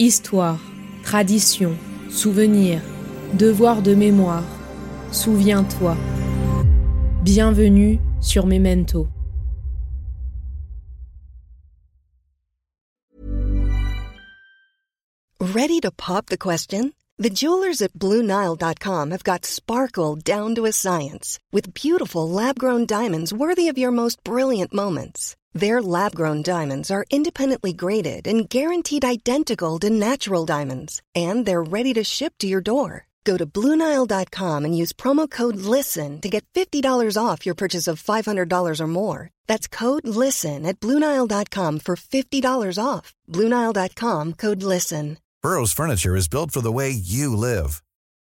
Histoire, tradition, souvenir, devoir de mémoire. Souviens-toi. Bienvenue sur Memento. Ready to pop the question? The jewelers at BlueNile.com have got sparkle down to a science with beautiful lab grown diamonds worthy of your most brilliant moments. Their lab grown diamonds are independently graded and guaranteed identical to natural diamonds, and they're ready to ship to your door. Go to Bluenile.com and use promo code LISTEN to get $50 off your purchase of $500 or more. That's code LISTEN at Bluenile.com for $50 off. Bluenile.com code LISTEN. Burrow's furniture is built for the way you live.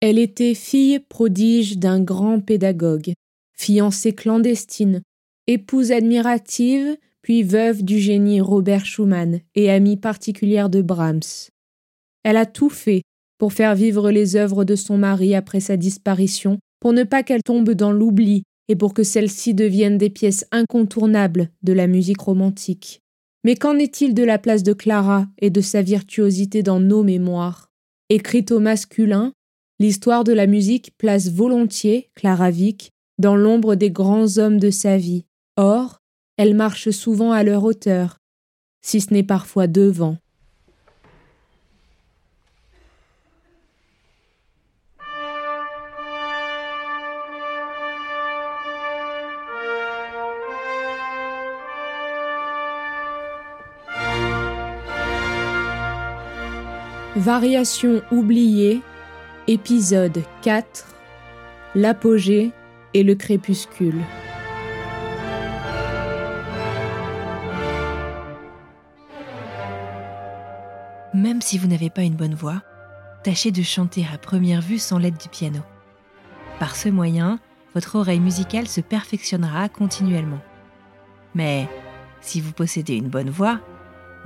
Elle était fille prodige d'un grand pédagogue, fiancée clandestine, épouse admirative, puis veuve du génie Robert Schumann et amie particulière de Brahms. Elle a tout fait pour faire vivre les œuvres de son mari après sa disparition, pour ne pas qu'elles tombent dans l'oubli et pour que celles-ci deviennent des pièces incontournables de la musique romantique. Mais qu'en est-il de la place de Clara et de sa virtuosité dans nos mémoires? Écrite au masculin, l'histoire de la musique place volontiers Clara Vick dans l'ombre des grands hommes de sa vie. Or, elle marche souvent à leur hauteur, si ce n'est parfois devant. Variation oubliée, épisode 4 L'apogée et le crépuscule. Même si vous n'avez pas une bonne voix, tâchez de chanter à première vue sans l'aide du piano. Par ce moyen, votre oreille musicale se perfectionnera continuellement. Mais si vous possédez une bonne voix,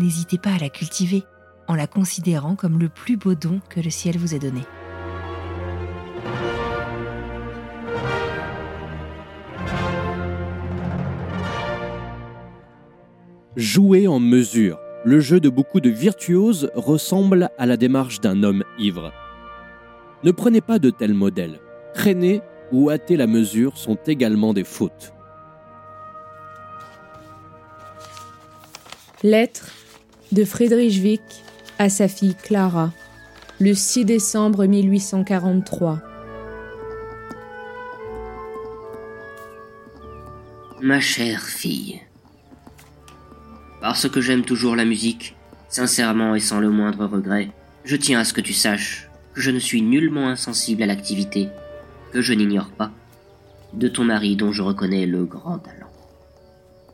n'hésitez pas à la cultiver en la considérant comme le plus beau don que le ciel vous ait donné. Jouer en mesure. Le jeu de beaucoup de virtuoses ressemble à la démarche d'un homme ivre. Ne prenez pas de tels modèles. Traîner ou hâter la mesure sont également des fautes. Lettre de Friedrich Wick à sa fille Clara, le 6 décembre 1843. Ma chère fille, parce que j'aime toujours la musique, sincèrement et sans le moindre regret, je tiens à ce que tu saches que je ne suis nullement insensible à l'activité, que je n'ignore pas, de ton mari dont je reconnais le grand talent.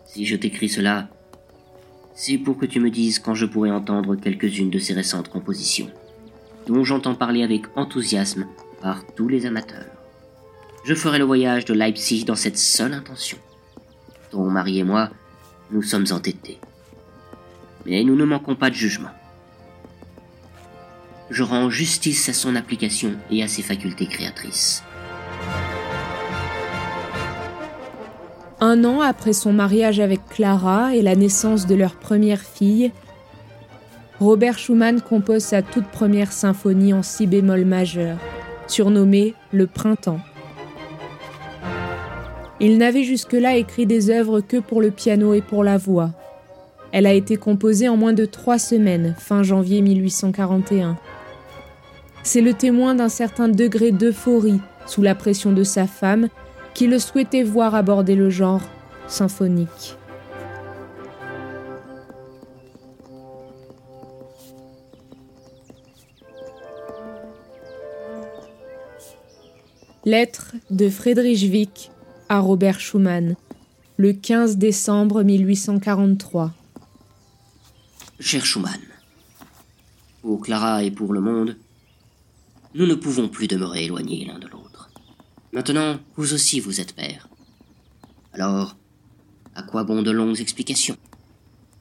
Si je t'écris cela, c'est pour que tu me dises quand je pourrai entendre quelques-unes de ses récentes compositions, dont j'entends parler avec enthousiasme par tous les amateurs. Je ferai le voyage de Leipzig dans cette seule intention. Ton mari et moi, nous sommes entêtés mais nous ne manquons pas de jugement. Je rends justice à son application et à ses facultés créatrices. Un an après son mariage avec Clara et la naissance de leur première fille, Robert Schumann compose sa toute première symphonie en si bémol majeur, surnommée Le Printemps. Il n'avait jusque-là écrit des œuvres que pour le piano et pour la voix, elle a été composée en moins de trois semaines, fin janvier 1841. C'est le témoin d'un certain degré d'euphorie sous la pression de sa femme qui le souhaitait voir aborder le genre symphonique. Lettre de Friedrich Wick à Robert Schumann, le 15 décembre 1843. Cher Schumann, Pour Clara et pour le monde, nous ne pouvons plus demeurer éloignés l'un de l'autre. Maintenant, vous aussi vous êtes père. Alors, à quoi bon de longues explications?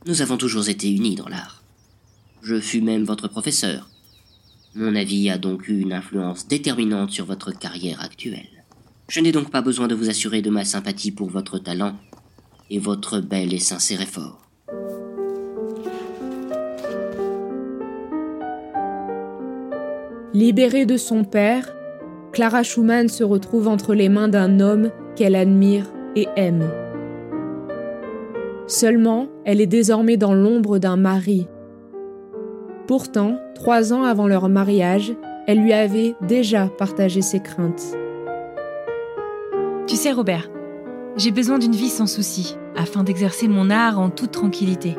Nous avons toujours été unis dans l'art. Je fus même votre professeur. Mon avis a donc eu une influence déterminante sur votre carrière actuelle. Je n'ai donc pas besoin de vous assurer de ma sympathie pour votre talent et votre bel et sincère effort. Libérée de son père, Clara Schumann se retrouve entre les mains d'un homme qu'elle admire et aime. Seulement, elle est désormais dans l'ombre d'un mari. Pourtant, trois ans avant leur mariage, elle lui avait déjà partagé ses craintes. Tu sais, Robert, j'ai besoin d'une vie sans souci, afin d'exercer mon art en toute tranquillité.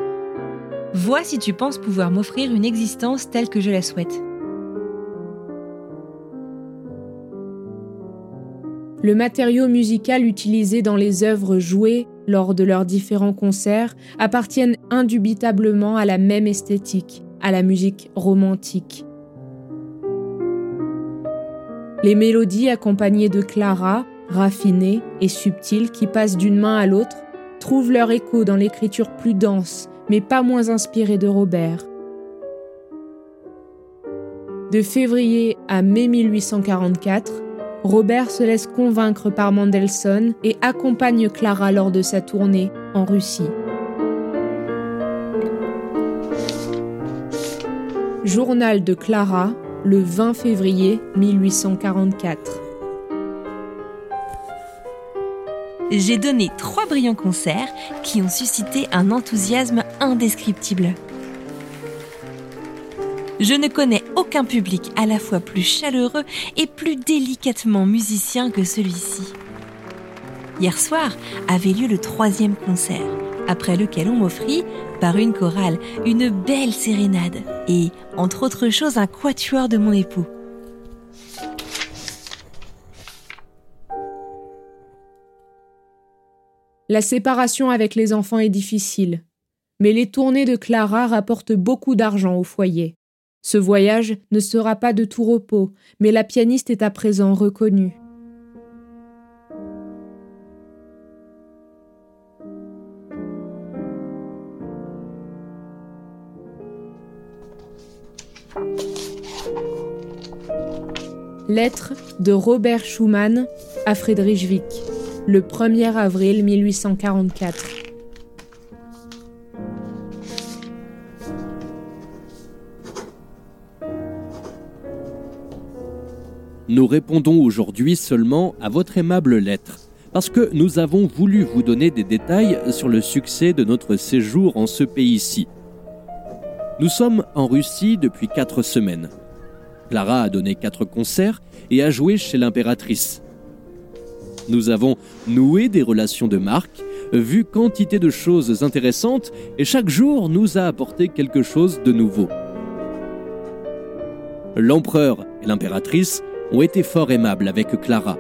Vois si tu penses pouvoir m'offrir une existence telle que je la souhaite. Le matériau musical utilisé dans les œuvres jouées lors de leurs différents concerts appartiennent indubitablement à la même esthétique, à la musique romantique. Les mélodies accompagnées de Clara, raffinées et subtiles qui passent d'une main à l'autre, trouvent leur écho dans l'écriture plus dense, mais pas moins inspirée de Robert. De février à mai 1844, Robert se laisse convaincre par Mendelssohn et accompagne Clara lors de sa tournée en Russie. Journal de Clara, le 20 février 1844. J'ai donné trois brillants concerts qui ont suscité un enthousiasme indescriptible. Je ne connais aucun public à la fois plus chaleureux et plus délicatement musicien que celui-ci. Hier soir avait lieu le troisième concert, après lequel on m'offrit, par une chorale, une belle sérénade et, entre autres choses, un quatuor de mon époux. La séparation avec les enfants est difficile, mais les tournées de Clara rapportent beaucoup d'argent au foyer. Ce voyage ne sera pas de tout repos, mais la pianiste est à présent reconnue. Lettre de Robert Schumann à Friedrich Wick, le 1er avril 1844. Nous répondons aujourd'hui seulement à votre aimable lettre, parce que nous avons voulu vous donner des détails sur le succès de notre séjour en ce pays-ci. Nous sommes en Russie depuis quatre semaines. Clara a donné quatre concerts et a joué chez l'impératrice. Nous avons noué des relations de marque, vu quantité de choses intéressantes et chaque jour nous a apporté quelque chose de nouveau. L'empereur et l'impératrice ont été fort aimables avec Clara.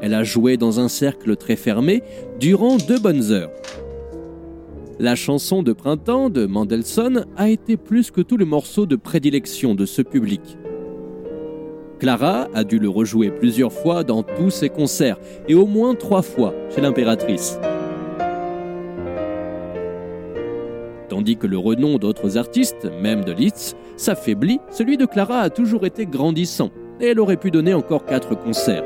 Elle a joué dans un cercle très fermé durant deux bonnes heures. La chanson de printemps de Mendelssohn a été plus que tout le morceau de prédilection de ce public. Clara a dû le rejouer plusieurs fois dans tous ses concerts et au moins trois fois chez l'impératrice. Tandis que le renom d'autres artistes, même de Liszt, s'affaiblit, celui de Clara a toujours été grandissant et elle aurait pu donner encore quatre concerts.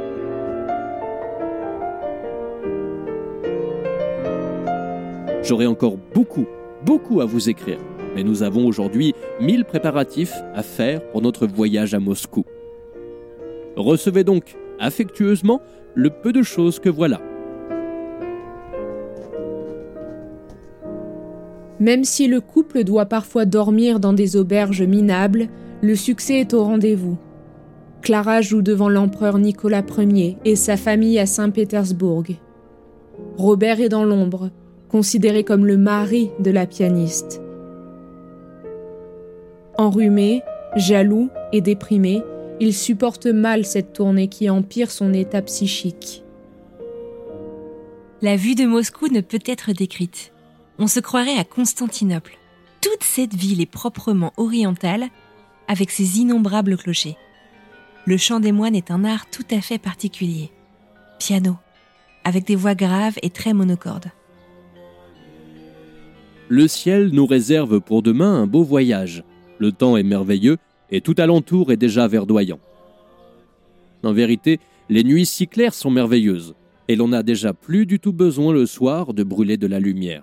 J'aurais encore beaucoup, beaucoup à vous écrire, mais nous avons aujourd'hui mille préparatifs à faire pour notre voyage à Moscou. Recevez donc affectueusement le peu de choses que voilà. Même si le couple doit parfois dormir dans des auberges minables, le succès est au rendez-vous. Clara joue devant l'empereur Nicolas Ier et sa famille à Saint-Pétersbourg. Robert est dans l'ombre, considéré comme le mari de la pianiste. Enrhumé, jaloux et déprimé, il supporte mal cette tournée qui empire son état psychique. La vue de Moscou ne peut être décrite. On se croirait à Constantinople. Toute cette ville est proprement orientale avec ses innombrables clochers. Le chant des moines est un art tout à fait particulier. Piano, avec des voix graves et très monocordes. Le ciel nous réserve pour demain un beau voyage. Le temps est merveilleux et tout alentour est déjà verdoyant. En vérité, les nuits si claires sont merveilleuses, et l'on n'a déjà plus du tout besoin le soir de brûler de la lumière.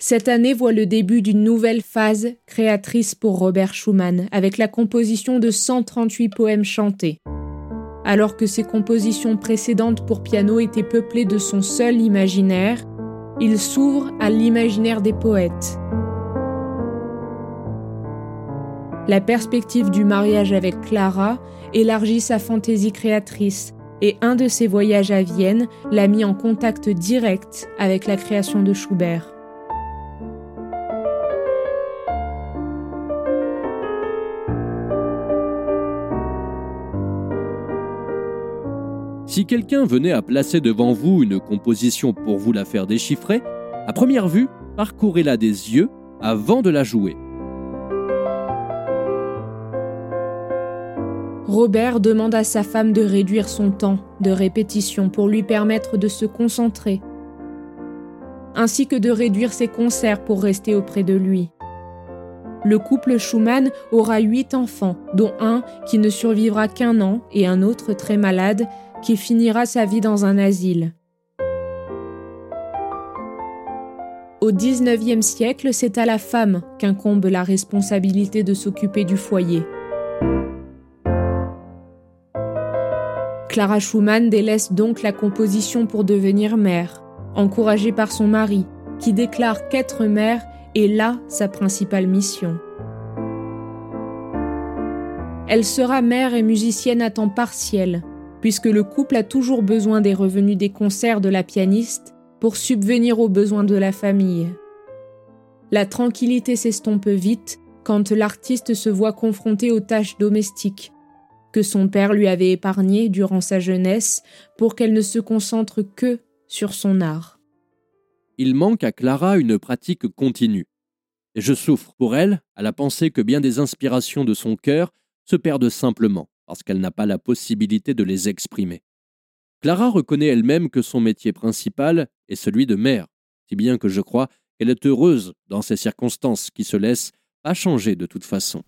Cette année voit le début d'une nouvelle phase créatrice pour Robert Schumann, avec la composition de 138 poèmes chantés. Alors que ses compositions précédentes pour piano étaient peuplées de son seul imaginaire, il s'ouvre à l'imaginaire des poètes. La perspective du mariage avec Clara élargit sa fantaisie créatrice et un de ses voyages à Vienne l'a mis en contact direct avec la création de Schubert. Si quelqu'un venait à placer devant vous une composition pour vous la faire déchiffrer, à première vue, parcourez-la des yeux avant de la jouer. Robert demande à sa femme de réduire son temps de répétition pour lui permettre de se concentrer, ainsi que de réduire ses concerts pour rester auprès de lui. Le couple Schumann aura huit enfants, dont un qui ne survivra qu'un an et un autre très malade qui finira sa vie dans un asile. Au XIXe siècle, c'est à la femme qu'incombe la responsabilité de s'occuper du foyer. Clara Schumann délaisse donc la composition pour devenir mère, encouragée par son mari, qui déclare qu'être mère est là sa principale mission. Elle sera mère et musicienne à temps partiel, puisque le couple a toujours besoin des revenus des concerts de la pianiste pour subvenir aux besoins de la famille. La tranquillité s'estompe vite quand l'artiste se voit confronté aux tâches domestiques, que son père lui avait épargné durant sa jeunesse pour qu'elle ne se concentre que sur son art. Il manque à Clara une pratique continue. Et je souffre pour elle à la pensée que bien des inspirations de son cœur se perdent simplement parce qu'elle n'a pas la possibilité de les exprimer. Clara reconnaît elle-même que son métier principal est celui de mère, si bien que je crois qu'elle est heureuse dans ces circonstances qui se laissent pas changer de toute façon.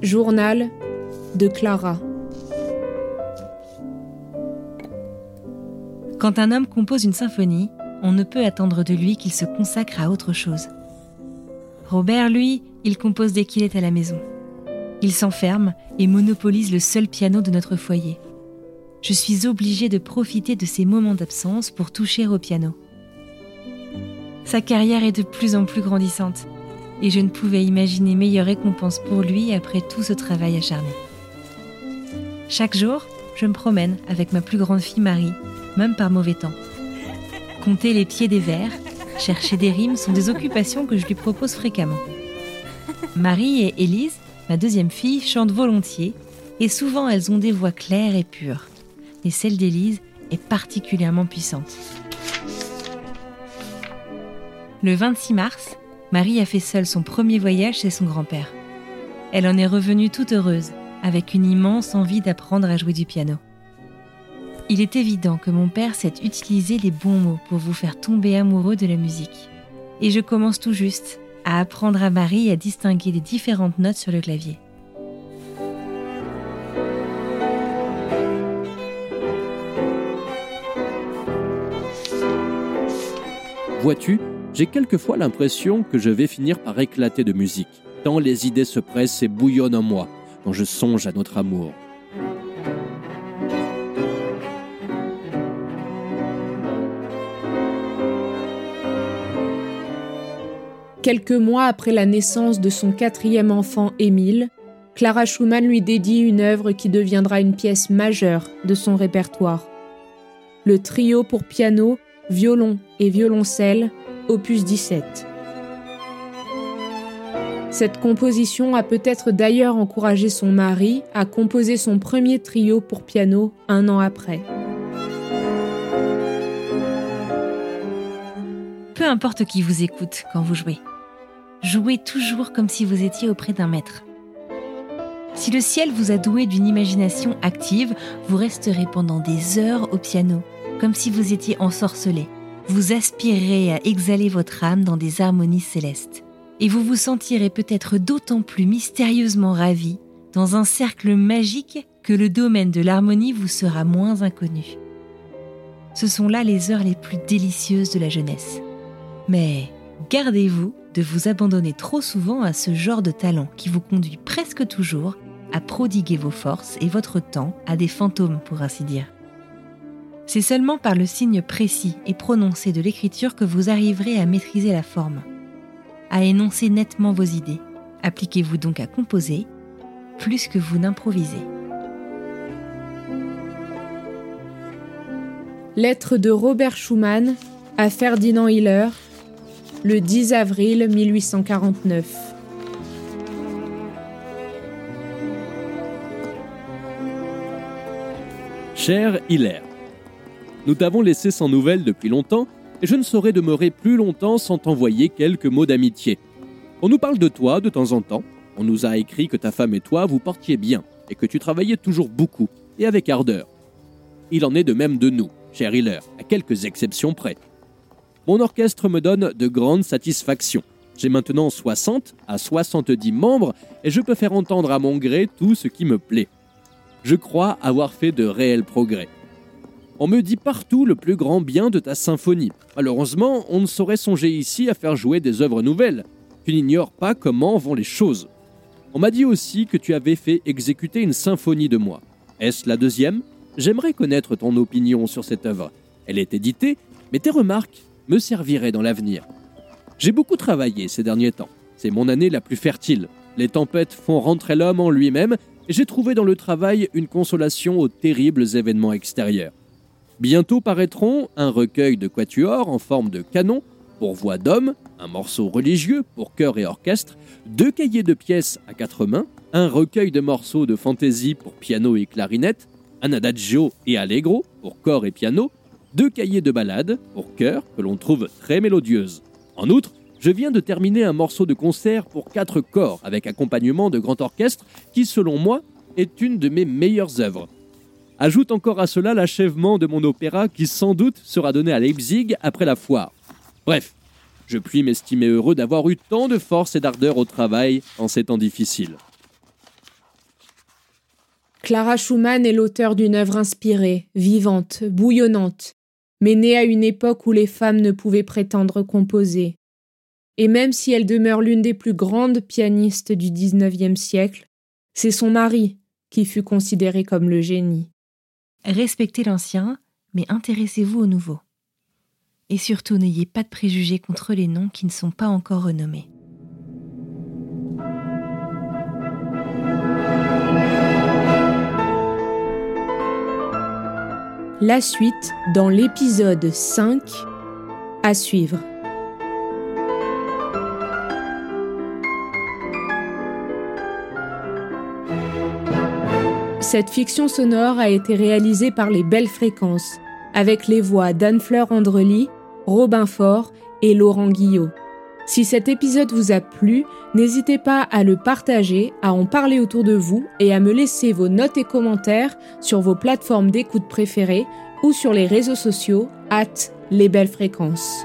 Journal de Clara. Quand un homme compose une symphonie, on ne peut attendre de lui qu'il se consacre à autre chose. Robert, lui, il compose dès qu'il est à la maison. Il s'enferme et monopolise le seul piano de notre foyer. Je suis obligée de profiter de ces moments d'absence pour toucher au piano. Sa carrière est de plus en plus grandissante et je ne pouvais imaginer meilleure récompense pour lui après tout ce travail acharné. Chaque jour, je me promène avec ma plus grande fille Marie, même par mauvais temps. Compter les pieds des vers, chercher des rimes sont des occupations que je lui propose fréquemment. Marie et Élise, ma deuxième fille, chantent volontiers et souvent elles ont des voix claires et pures. Et celle d'Élise est particulièrement puissante. Le 26 mars, Marie a fait seule son premier voyage chez son grand-père. Elle en est revenue toute heureuse, avec une immense envie d'apprendre à jouer du piano. Il est évident que mon père sait utiliser les bons mots pour vous faire tomber amoureux de la musique. Et je commence tout juste à apprendre à Marie à distinguer les différentes notes sur le clavier. Vois-tu, j'ai quelquefois l'impression que je vais finir par éclater de musique, tant les idées se pressent et bouillonnent en moi quand je songe à notre amour. Quelques mois après la naissance de son quatrième enfant Émile, Clara Schumann lui dédie une œuvre qui deviendra une pièce majeure de son répertoire. Le trio pour piano, violon et violoncelle opus 17. Cette composition a peut-être d'ailleurs encouragé son mari à composer son premier trio pour piano un an après. Peu importe qui vous écoute quand vous jouez. Jouez toujours comme si vous étiez auprès d'un maître. Si le ciel vous a doué d'une imagination active, vous resterez pendant des heures au piano, comme si vous étiez ensorcelé. Vous aspirerez à exhaler votre âme dans des harmonies célestes. Et vous vous sentirez peut-être d'autant plus mystérieusement ravi dans un cercle magique que le domaine de l'harmonie vous sera moins inconnu. Ce sont là les heures les plus délicieuses de la jeunesse. Mais gardez-vous de vous abandonner trop souvent à ce genre de talent qui vous conduit presque toujours à prodiguer vos forces et votre temps à des fantômes, pour ainsi dire. C'est seulement par le signe précis et prononcé de l'écriture que vous arriverez à maîtriser la forme, à énoncer nettement vos idées. Appliquez-vous donc à composer plus que vous n'improvisez. Lettre de Robert Schumann à Ferdinand Hiller, le 10 avril 1849. Cher Hilaire, nous t'avons laissé sans nouvelles depuis longtemps et je ne saurais demeurer plus longtemps sans t'envoyer quelques mots d'amitié. On nous parle de toi de temps en temps. On nous a écrit que ta femme et toi vous portiez bien et que tu travaillais toujours beaucoup et avec ardeur. Il en est de même de nous, cher Hiller, à quelques exceptions près. Mon orchestre me donne de grandes satisfactions. J'ai maintenant 60 à 70 membres et je peux faire entendre à mon gré tout ce qui me plaît je crois avoir fait de réels progrès. On me dit partout le plus grand bien de ta symphonie. Malheureusement, on ne saurait songer ici à faire jouer des œuvres nouvelles. Tu n'ignores pas comment vont les choses. On m'a dit aussi que tu avais fait exécuter une symphonie de moi. Est-ce la deuxième? J'aimerais connaître ton opinion sur cette œuvre. Elle est éditée, mais tes remarques me serviraient dans l'avenir. J'ai beaucoup travaillé ces derniers temps. C'est mon année la plus fertile. Les tempêtes font rentrer l'homme en lui-même j'ai trouvé dans le travail une consolation aux terribles événements extérieurs. Bientôt paraîtront un recueil de quatuors en forme de canon pour voix d'homme, un morceau religieux pour chœur et orchestre, deux cahiers de pièces à quatre mains, un recueil de morceaux de fantaisie pour piano et clarinette, un adagio et allegro pour corps et piano, deux cahiers de ballades pour chœur que l'on trouve très mélodieuses. En outre, je viens de terminer un morceau de concert pour quatre corps avec accompagnement de grand orchestre qui, selon moi, est une de mes meilleures œuvres. Ajoute encore à cela l'achèvement de mon opéra qui sans doute sera donné à Leipzig après la foire. Bref, je puis m'estimer heureux d'avoir eu tant de force et d'ardeur au travail en ces temps difficiles. Clara Schumann est l'auteur d'une œuvre inspirée, vivante, bouillonnante, mais née à une époque où les femmes ne pouvaient prétendre composer, et même si elle demeure l'une des plus grandes pianistes du XIXe siècle, c'est son mari qui fut considéré comme le génie. Respectez l'ancien, mais intéressez-vous au nouveau. Et surtout n'ayez pas de préjugés contre les noms qui ne sont pas encore renommés. La suite dans l'épisode 5 à suivre. Cette fiction sonore a été réalisée par les Belles Fréquences, avec les voix d'Anne-Fleur Andrely, Robin Faure et Laurent Guillot. Si cet épisode vous a plu, n'hésitez pas à le partager, à en parler autour de vous et à me laisser vos notes et commentaires sur vos plateformes d'écoute préférées ou sur les réseaux sociaux, at les belles fréquences.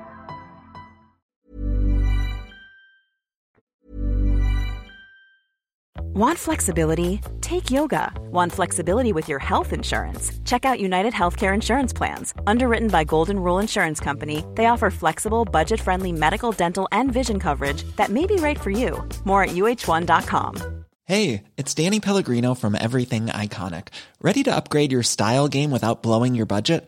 Want flexibility? Take yoga. Want flexibility with your health insurance? Check out United Healthcare Insurance Plans. Underwritten by Golden Rule Insurance Company, they offer flexible, budget friendly medical, dental, and vision coverage that may be right for you. More at uh1.com. Hey, it's Danny Pellegrino from Everything Iconic. Ready to upgrade your style game without blowing your budget?